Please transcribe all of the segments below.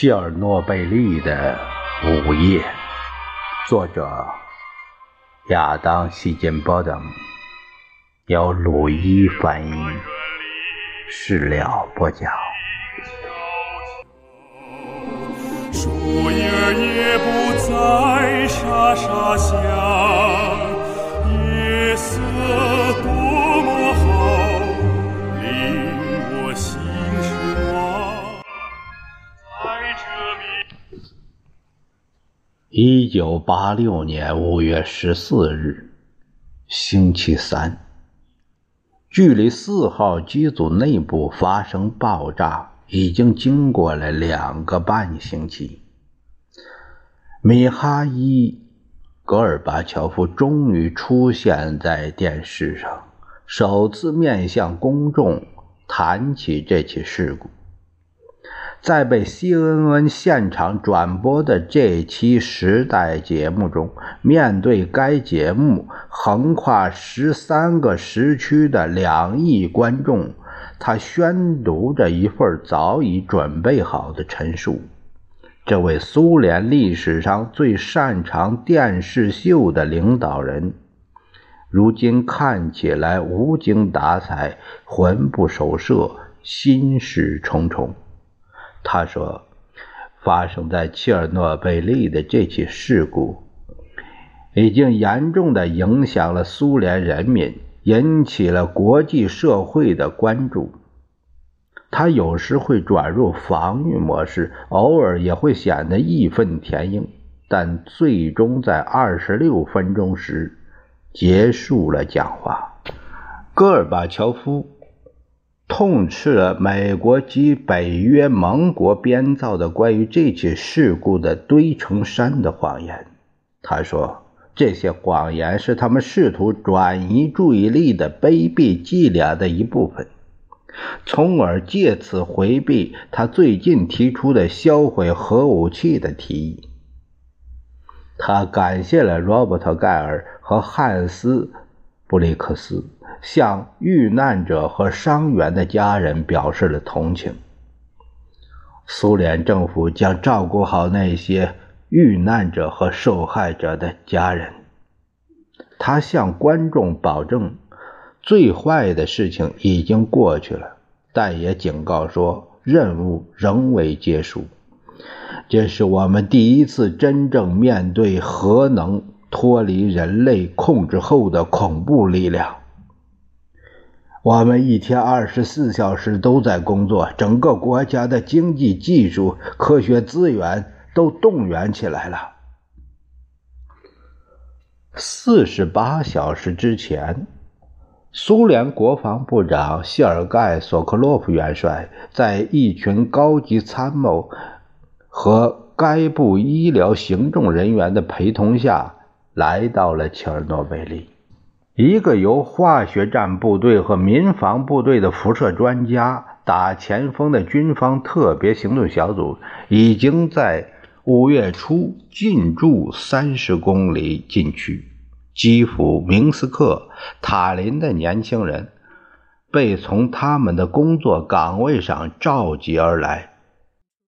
切尔诺贝利的午夜，作者亚当·希金波等，由鲁伊翻译，事了播讲。树叶也不再沙沙响，夜色多一九八六年五月十四日，星期三，距离四号机组内部发生爆炸。已经经过了两个半星期，米哈伊·戈尔巴乔夫终于出现在电视上，首次面向公众谈起这起事故。在被 CNN 现场转播的这期《时代》节目中，面对该节目横跨十三个时区的两亿观众。他宣读着一份早已准备好的陈述。这位苏联历史上最擅长电视秀的领导人，如今看起来无精打采、魂不守舍、心事重重。他说：“发生在切尔诺贝利的这起事故，已经严重的影响了苏联人民。”引起了国际社会的关注。他有时会转入防御模式，偶尔也会显得义愤填膺，但最终在二十六分钟时结束了讲话。戈尔巴乔夫痛斥了美国及北约盟国编造的关于这起事故的堆成山的谎言。他说。这些谎言是他们试图转移注意力的卑鄙伎俩的一部分，从而借此回避他最近提出的销毁核武器的提议。他感谢了罗伯特·盖尔和汉斯·布里克斯，向遇难者和伤员的家人表示了同情。苏联政府将照顾好那些。遇难者和受害者的家人，他向观众保证，最坏的事情已经过去了，但也警告说，任务仍未结束。这是我们第一次真正面对核能脱离人类控制后的恐怖力量。我们一天二十四小时都在工作，整个国家的经济、技术、科学资源。都动员起来了。四十八小时之前，苏联国防部长谢尔盖·索科洛夫元帅在一群高级参谋和该部医疗行政人员的陪同下来到了切尔诺贝利。一个由化学战部队和民防部队的辐射专家打前锋的军方特别行动小组已经在。五月初进驻三十公里禁区，基辅、明斯克、塔林的年轻人被从他们的工作岗位上召集而来，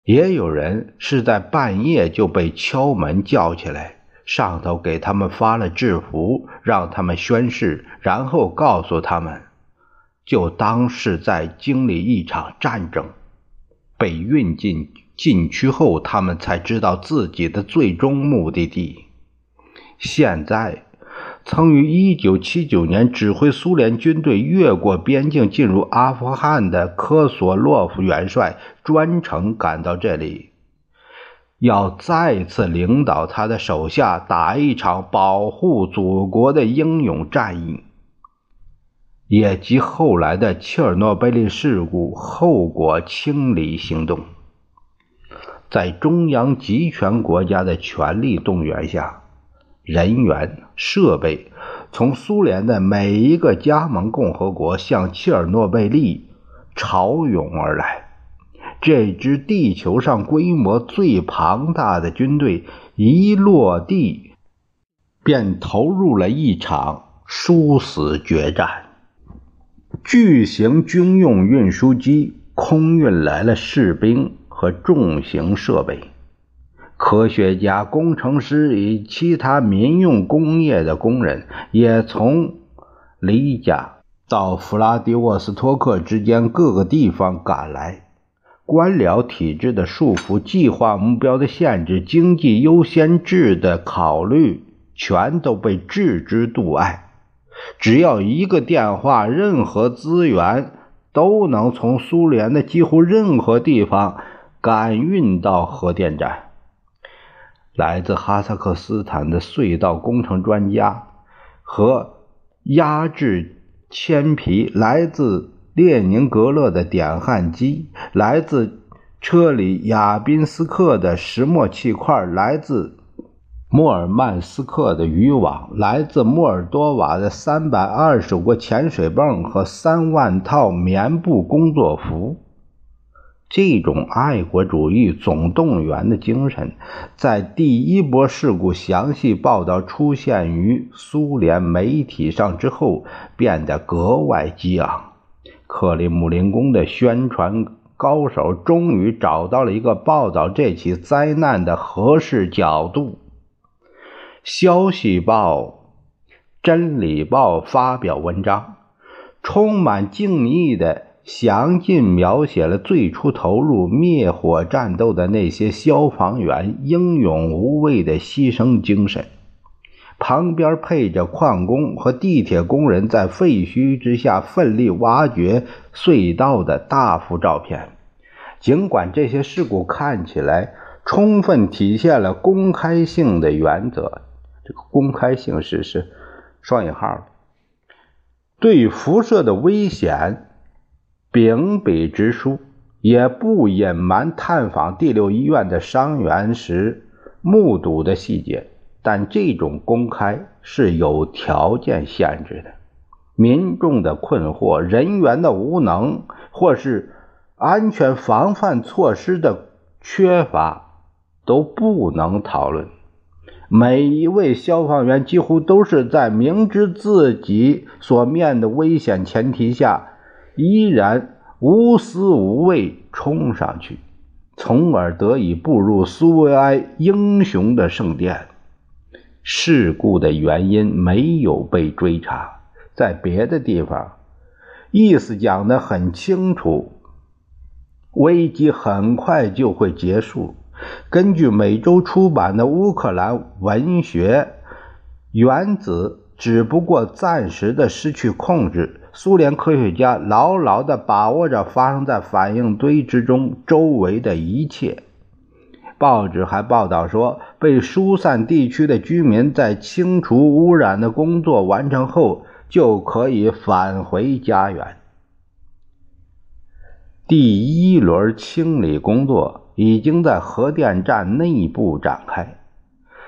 也有人是在半夜就被敲门叫起来，上头给他们发了制服，让他们宣誓，然后告诉他们，就当是在经历一场战争，被运进。禁区后，他们才知道自己的最终目的地。现在，曾于1979年指挥苏联军队越过边境进入阿富汗的科索洛夫元帅专程赶到这里，要再次领导他的手下打一场保护祖国的英勇战役，也即后来的切尔诺贝利事故后果清理行动。在中央集权国家的全力动员下，人员、设备从苏联的每一个加盟共和国向切尔诺贝利潮涌而来。这支地球上规模最庞大的军队一落地，便投入了一场殊死决战。巨型军用运输机空运来了士兵。和重型设备。科学家、工程师与其他民用工业的工人也从离家到弗拉迪沃斯托克之间各个地方赶来。官僚体制的束缚、计划目标的限制、经济优先制的考虑，全都被置之度外。只要一个电话，任何资源都能从苏联的几乎任何地方赶运到核电站。来自哈萨克斯坦的隧道工程专家和压制铅皮，来自列宁格勒的点焊机，来自车里亚宾斯克的石墨气块，来自。莫尔曼斯克的渔网，来自莫尔多瓦的三百二十个潜水泵和三万套棉布工作服。这种爱国主义总动员的精神，在第一波事故详细报道出现于苏联媒体上之后，变得格外激昂。克里姆林宫的宣传高手终于找到了一个报道这起灾难的合适角度。《消息报》《真理报》发表文章，充满敬意的详尽描写了最初投入灭火战斗的那些消防员英勇无畏的牺牲精神。旁边配着矿工和地铁工人在废墟之下奋力挖掘隧道的大幅照片。尽管这些事故看起来充分体现了公开性的原则。这个公开性是是双引号的，对辐射的危险秉笔直书，也不隐瞒探访第六医院的伤员时目睹的细节。但这种公开是有条件限制的，民众的困惑、人员的无能，或是安全防范措施的缺乏，都不能讨论。每一位消防员几乎都是在明知自己所面的危险前提下，依然无私无畏冲上去，从而得以步入苏维埃英雄的圣殿。事故的原因没有被追查，在别的地方，意思讲得很清楚：危机很快就会结束。根据每周出版的乌克兰文学，原子只不过暂时的失去控制。苏联科学家牢牢地把握着发生在反应堆之中周围的一切。报纸还报道说，被疏散地区的居民在清除污染的工作完成后，就可以返回家园。第一轮清理工作。已经在核电站内部展开。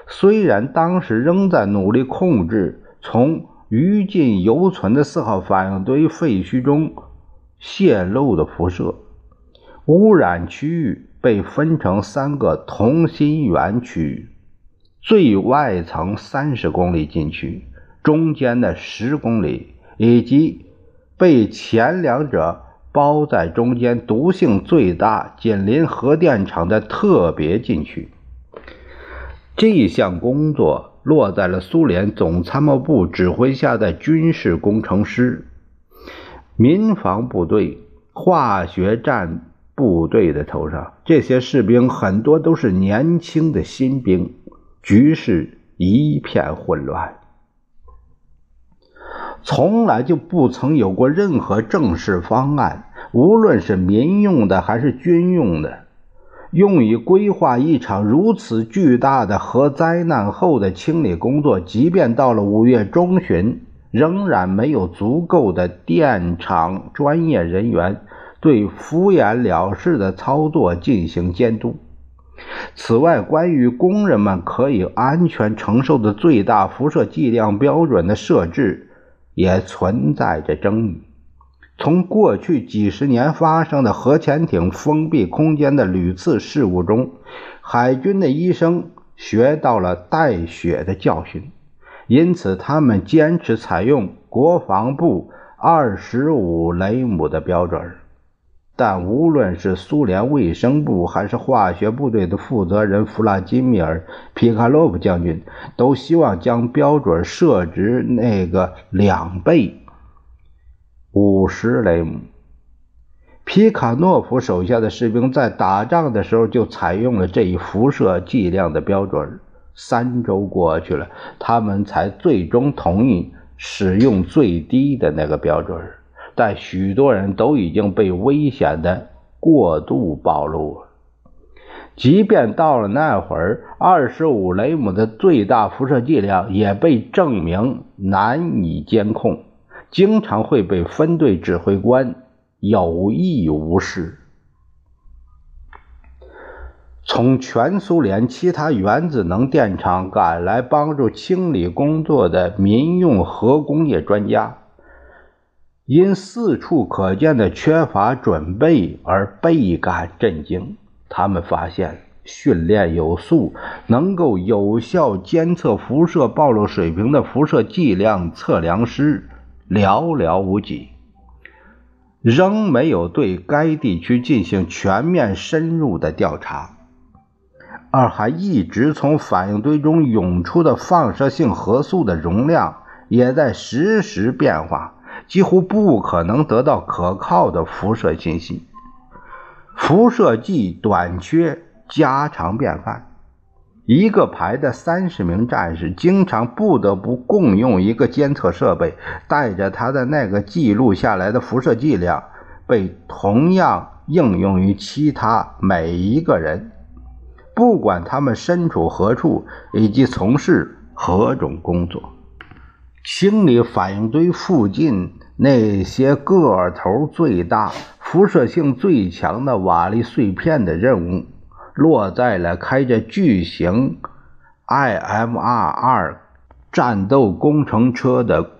虽然当时仍在努力控制从余烬犹存的四号反应堆废墟中泄漏的辐射，污染区域被分成三个同心圆区：最外层三十公里禁区，中间的十公里，以及被前两者。包在中间、毒性最大、紧邻核电厂的特别禁区。这项工作落在了苏联总参谋部指挥下的军事工程师、民防部队、化学战部队的头上。这些士兵很多都是年轻的新兵，局势一片混乱。从来就不曾有过任何正式方案，无论是民用的还是军用的，用以规划一场如此巨大的核灾难后的清理工作。即便到了五月中旬，仍然没有足够的电厂专业人员对敷衍了事的操作进行监督。此外，关于工人们可以安全承受的最大辐射剂量标准的设置。也存在着争议。从过去几十年发生的核潜艇封闭空间的屡次事故中，海军的医生学到了带血的教训，因此他们坚持采用国防部二十五雷姆的标准。但无论是苏联卫生部还是化学部队的负责人弗拉基米尔·皮卡洛夫将军，都希望将标准设置那个两倍，五十雷姆。皮卡诺夫手下的士兵在打仗的时候就采用了这一辐射剂量的标准。三周过去了，他们才最终同意使用最低的那个标准。但许多人都已经被危险的过度暴露了。即便到了那会儿，二十五雷姆的最大辐射剂量也被证明难以监控，经常会被分队指挥官有意无视。从全苏联其他原子能电厂赶来帮助清理工作的民用核工业专家。因四处可见的缺乏准备而倍感震惊。他们发现，训练有素、能够有效监测辐射暴露水平的辐射剂量测量师寥寥无几，仍没有对该地区进行全面深入的调查，而还一直从反应堆中涌出的放射性核素的容量也在实时变化。几乎不可能得到可靠的辐射信息，辐射剂短缺家常便饭。一个排的三十名战士经常不得不共用一个监测设备，带着他的那个记录下来的辐射剂量，被同样应用于其他每一个人，不管他们身处何处以及从事何种工作。清理反应堆附近那些个头最大、辐射性最强的瓦砾碎片的任务，落在了开着巨型 IMR-2 战斗工程车的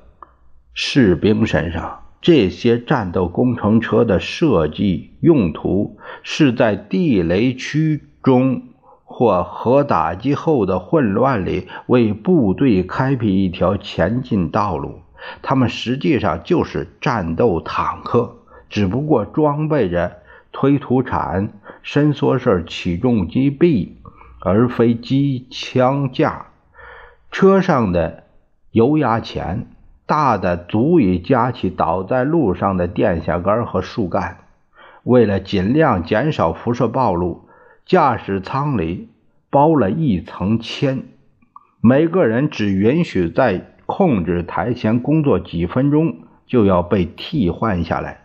士兵身上。这些战斗工程车的设计用途是在地雷区中。或核打击后的混乱里，为部队开辟一条前进道路。他们实际上就是战斗坦克，只不过装备着推土铲、伸缩式起重机臂，而非机枪架。车上的油压钳大的足以夹起倒在路上的电线杆和树干。为了尽量减少辐射暴露。驾驶舱里包了一层铅，每个人只允许在控制台前工作几分钟，就要被替换下来。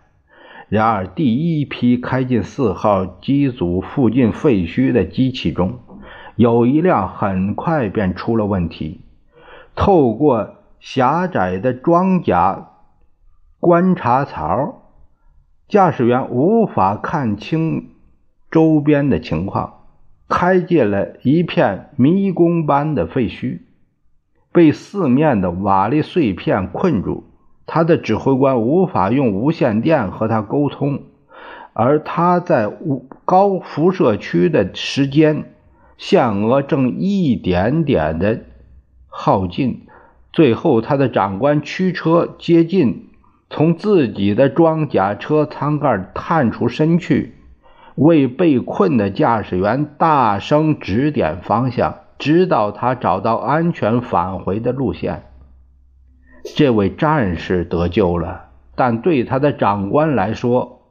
然而，第一批开进四号机组附近废墟的机器中，有一辆很快便出了问题。透过狭窄的装甲观察槽，驾驶员无法看清。周边的情况，开进了一片迷宫般的废墟，被四面的瓦砾碎片困住。他的指挥官无法用无线电和他沟通，而他在高辐射区的时间限额正一点点的耗尽。最后，他的长官驱车接近，从自己的装甲车舱盖探出身去。为被困的驾驶员大声指点方向，直到他找到安全返回的路线。这位战士得救了，但对他的长官来说，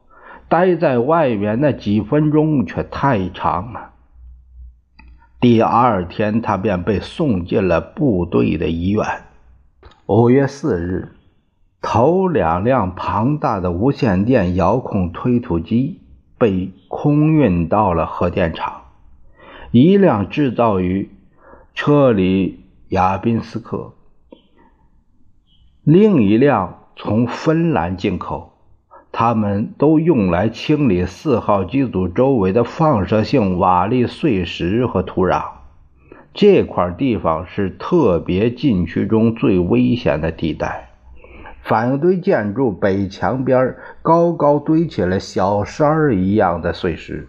待在外面那几分钟却太长了。第二天，他便被送进了部队的医院。五月四日，头两辆庞大的无线电遥控推土机。被空运到了核电厂，一辆制造于车里亚宾斯克，另一辆从芬兰进口。他们都用来清理四号机组周围的放射性瓦砾碎石和土壤。这块地方是特别禁区中最危险的地带。反应堆建筑北墙边高高堆起了小山儿一样的碎石，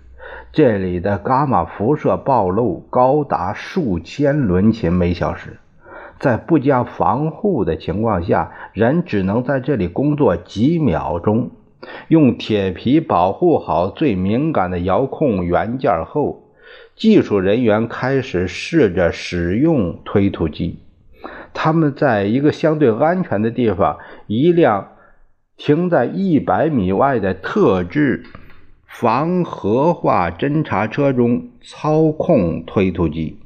这里的伽马辐射暴露高达数千伦琴每小时。在不加防护的情况下，人只能在这里工作几秒钟，用铁皮保护好最敏感的遥控元件后，技术人员开始试着使用推土机。他们在一个相对安全的地方，一辆停在一百米外的特制防核化侦察车中操控推土机，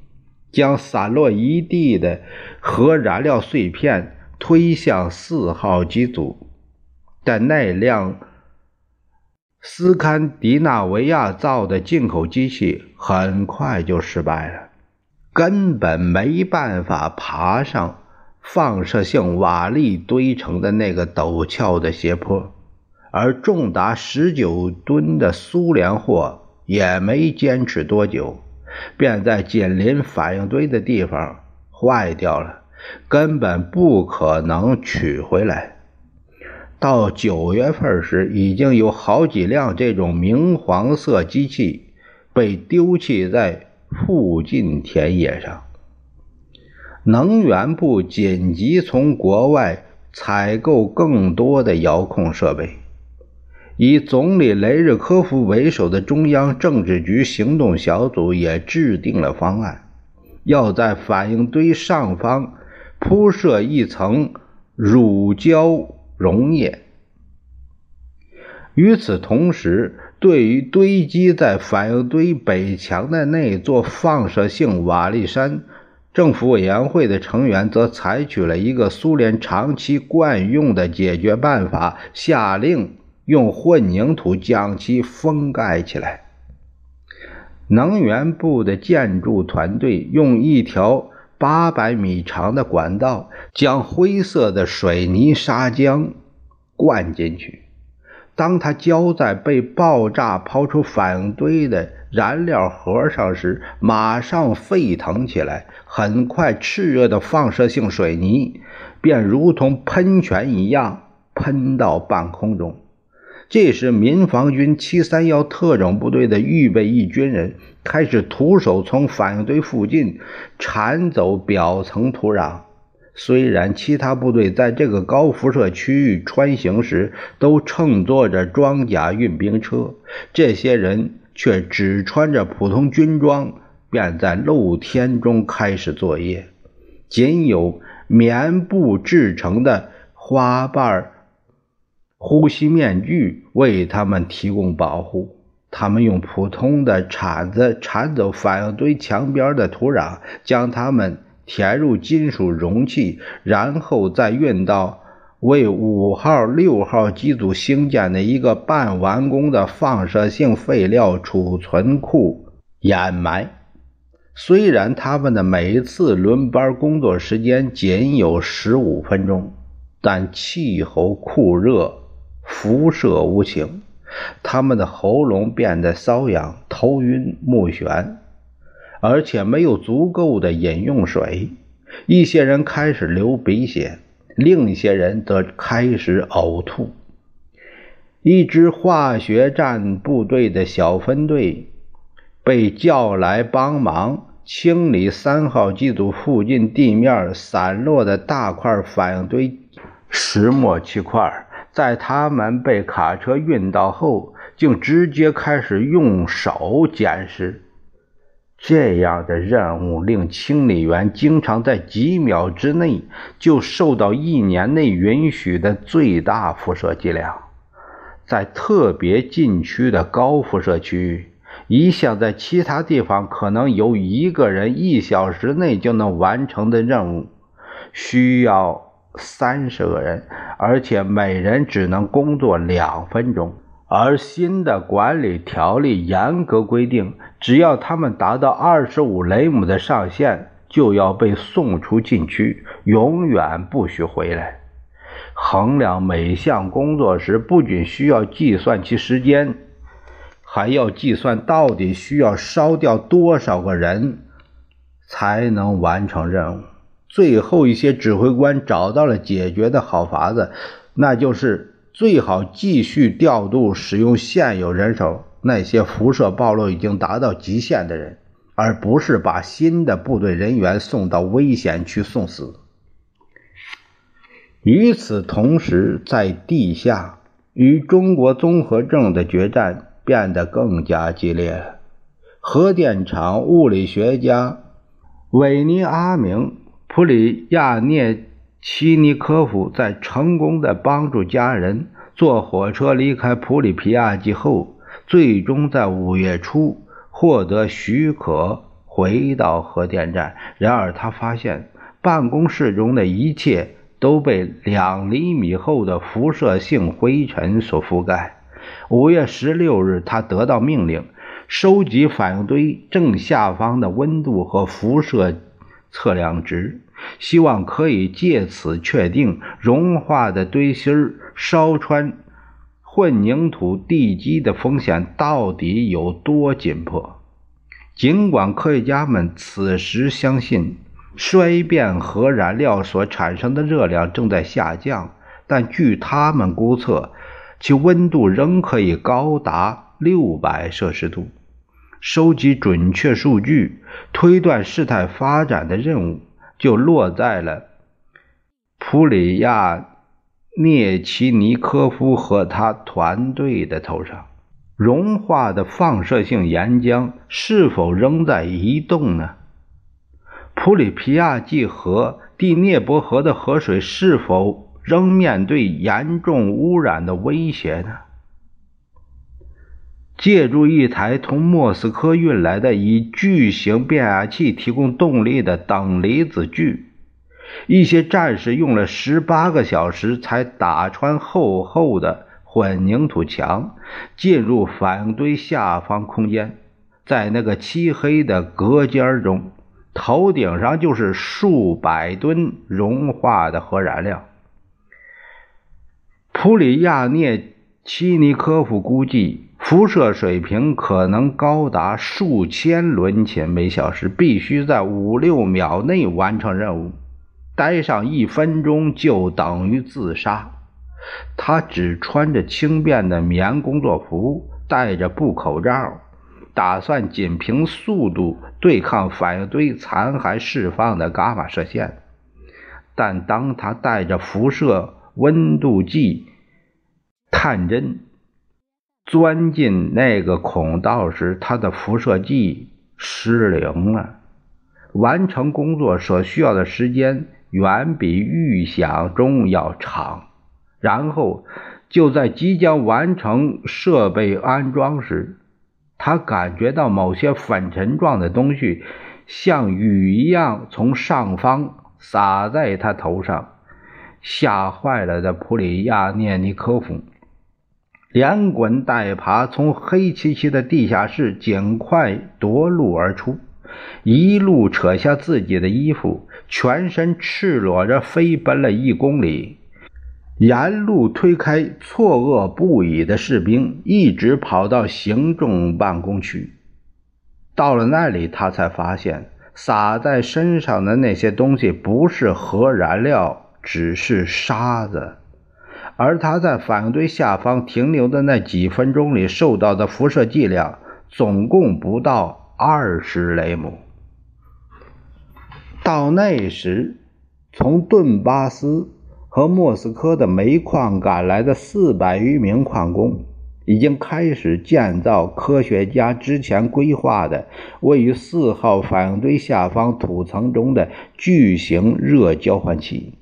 将散落一地的核燃料碎片推向四号机组。但那辆斯堪的纳维亚造的进口机器很快就失败了，根本没办法爬上放射性瓦砾堆成的那个陡峭的斜坡，而重达十九吨的苏联货也没坚持多久，便在紧邻反应堆的地方坏掉了，根本不可能取回来。到九月份时，已经有好几辆这种明黄色机器被丢弃在附近田野上。能源部紧急从国外采购更多的遥控设备。以总理雷日科夫为首的中央政治局行动小组也制定了方案，要在反应堆上方铺设一层乳胶。溶液。与此同时，对于堆积在反应堆北墙的那座放射性瓦砾山，政府委员会的成员则采取了一个苏联长期惯用的解决办法，下令用混凝土将其封盖起来。能源部的建筑团队用一条。八百米长的管道将灰色的水泥砂浆灌进去。当它浇在被爆炸抛出反应堆的燃料盒上时，马上沸腾起来。很快，炽热的放射性水泥便如同喷泉一样喷到半空中。这时，民防军七三幺特种部队的预备役军人开始徒手从反应堆附近铲走表层土壤。虽然其他部队在这个高辐射区域穿行时都乘坐着装甲运兵车，这些人却只穿着普通军装，便在露天中开始作业。仅有棉布制成的花瓣呼吸面具为他们提供保护。他们用普通的铲子铲走反应堆墙边的土壤，将它们填入金属容器，然后再运到为五号、六号机组兴建的一个半完工的放射性废料储存库掩埋。虽然他们的每一次轮班工作时间仅有十五分钟，但气候酷热。辐射无情，他们的喉咙变得瘙痒、头晕目眩，而且没有足够的饮用水。一些人开始流鼻血，另一些人则开始呕吐。一支化学战部队的小分队被叫来帮忙清理三号机组附近地面散落的大块反应堆石墨气块。在他们被卡车运到后，竟直接开始用手捡拾。这样的任务令清理员经常在几秒之内就受到一年内允许的最大辐射剂量。在特别禁区的高辐射区域，一项在其他地方可能由一个人一小时内就能完成的任务，需要。三十个人，而且每人只能工作两分钟。而新的管理条例严格规定，只要他们达到二十五雷姆的上限，就要被送出禁区，永远不许回来。衡量每项工作时，不仅需要计算其时间，还要计算到底需要烧掉多少个人才能完成任务。最后，一些指挥官找到了解决的好法子，那就是最好继续调度使用现有人手，那些辐射暴露已经达到极限的人，而不是把新的部队人员送到危险区送死。与此同时，在地下，与中国综合症的决战变得更加激烈了。核电厂物理学家韦尼阿明·普里亚涅齐尼科夫在成功的帮助家人坐火车离开普里皮亚季后，最终在五月初获得许可回到核电站。然而，他发现办公室中的一切。都被两厘米厚的辐射性灰尘所覆盖。五月十六日，他得到命令，收集反应堆正下方的温度和辐射测量值，希望可以借此确定融化的堆芯烧穿混凝土地基的风险到底有多紧迫。尽管科学家们此时相信。衰变核燃料所产生的热量正在下降，但据他们估测，其温度仍可以高达六百摄氏度。收集准确数据、推断事态发展的任务就落在了普里亚涅奇尼科夫和他团队的头上。融化的放射性岩浆是否仍在移动呢？普里皮亚季河、第聂伯河的河水是否仍面对严重污染的威胁呢？借助一台从莫斯科运来的以巨型变压器提供动力的等离子锯，一些战士用了十八个小时才打穿厚厚的混凝土墙，进入反应堆下方空间，在那个漆黑的隔间中。头顶上就是数百吨融化的核燃料。普里亚涅奇尼科夫估计，辐射水平可能高达数千伦琴每小时，必须在五六秒内完成任务，待上一分钟就等于自杀。他只穿着轻便的棉工作服，戴着布口罩。打算仅凭速度对抗反应堆残骸释放的伽马射线，但当他带着辐射温度计探针钻进那个孔道时，他的辐射计失灵了。完成工作所需要的时间远比预想中要长。然后，就在即将完成设备安装时，他感觉到某些粉尘状的东西像雨一样从上方洒在他头上，吓坏了的普里亚涅尼科夫连滚带爬从黑漆漆的地下室尽快夺路而出，一路扯下自己的衣服，全身赤裸着飞奔了一公里。沿路推开错愕不已的士兵，一直跑到行政办公区。到了那里，他才发现洒在身上的那些东西不是核燃料，只是沙子。而他在反应堆下方停留的那几分钟里受到的辐射剂量，总共不到二十雷姆。到那时，从顿巴斯。和莫斯科的煤矿赶来的四百余名矿工，已经开始建造科学家之前规划的位于四号反应堆下方土层中的巨型热交换器。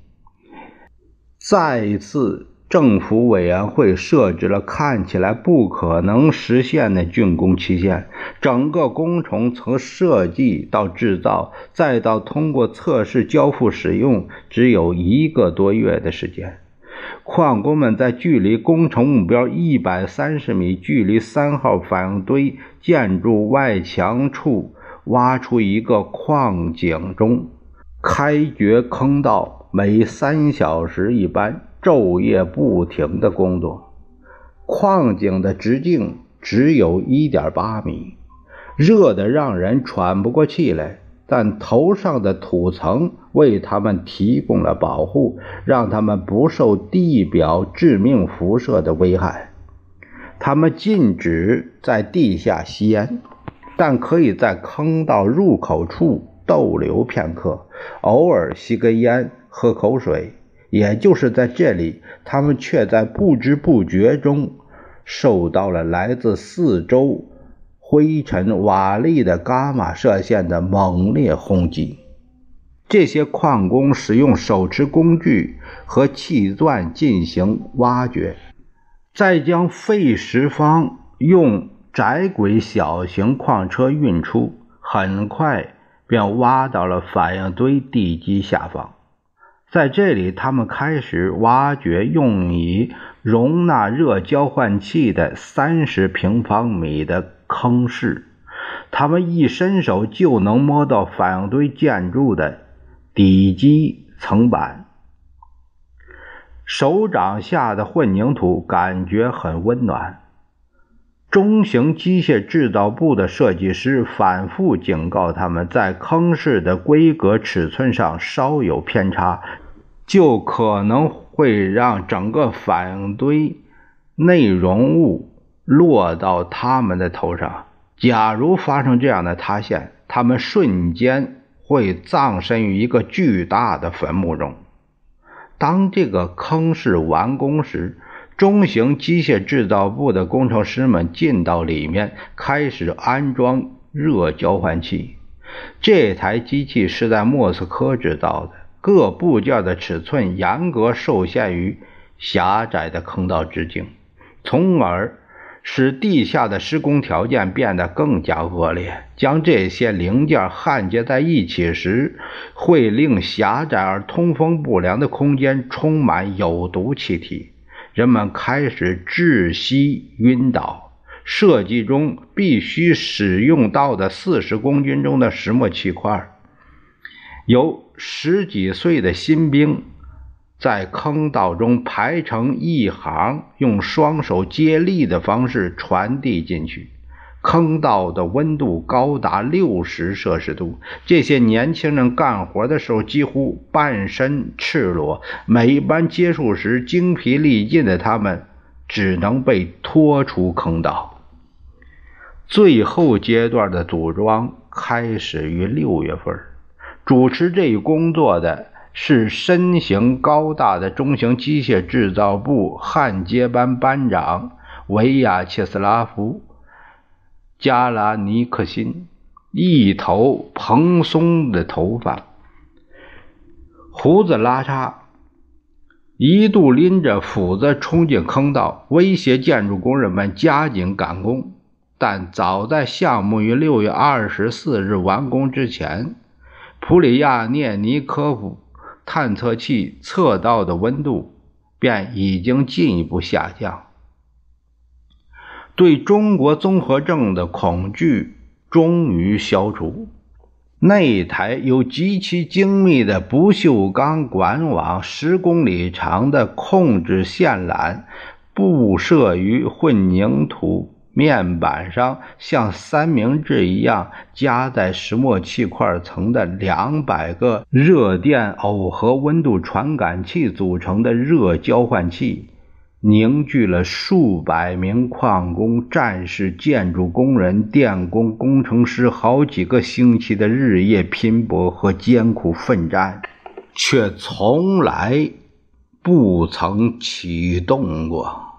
再一次。政府委员会设置了看起来不可能实现的竣工期限，整个工程从设计到制造，再到通过测试交付使用，只有一个多月的时间。矿工们在距离工程目标一百三十米、距离三号反应堆建筑外墙处挖出一个矿井中开掘坑道，每三小时一班。昼夜不停的工作，矿井的直径只有一点八米，热得让人喘不过气来。但头上的土层为他们提供了保护，让他们不受地表致命辐射的危害。他们禁止在地下吸烟，但可以在坑道入口处逗留片刻，偶尔吸根烟，喝口水。也就是在这里，他们却在不知不觉中受到了来自四周灰尘瓦砾的伽马射线的猛烈轰击。这些矿工使用手持工具和气钻进行挖掘，再将废石方用窄轨小型矿车运出，很快便挖到了反应堆地基下方。在这里，他们开始挖掘用以容纳热交换器的三十平方米的坑室。他们一伸手就能摸到反应堆建筑的。底基层板，手掌下的混凝土感觉很温暖。中型机械制造部的设计师反复警告他们，在坑室的规格尺寸上稍有偏差，就可能会让整个反应堆内容物落到他们的头上。假如发生这样的塌陷，他们瞬间。会葬身于一个巨大的坟墓中。当这个坑室完工时，中型机械制造部的工程师们进到里面，开始安装热交换器。这台机器是在莫斯科制造的，各部件的尺寸严格受限于狭窄的坑道直径，从而。使地下的施工条件变得更加恶劣。将这些零件焊接在一起时，会令狭窄而通风不良的空间充满有毒气体，人们开始窒息晕倒。设计中必须使用到的四十公斤重的石墨气块，由十几岁的新兵。在坑道中排成一行，用双手接力的方式传递进去。坑道的温度高达六十摄氏度。这些年轻人干活的时候几乎半身赤裸，每一班结束时精疲力尽的他们只能被拖出坑道。最后阶段的组装开始于六月份。主持这一工作的。是身形高大的中型机械制造部焊接班班长维亚切斯拉夫·加拉尼克辛，一头蓬松的头发，胡子拉碴，一度拎着斧子冲进坑道，威胁建筑工人们加紧赶工。但早在项目于六月二十四日完工之前，普里亚涅尼科夫。探测器测到的温度便已经进一步下降，对中国综合症的恐惧终于消除。那一台有极其精密的不锈钢管网、十公里长的控制线缆布设于混凝土。面板上像三明治一样夹在石墨气块层的两百个热电耦合温度传感器组成的热交换器，凝聚了数百名矿工、战士、建筑工人、电工、工程师好几个星期的日夜拼搏和艰苦奋战，却从来不曾启动过。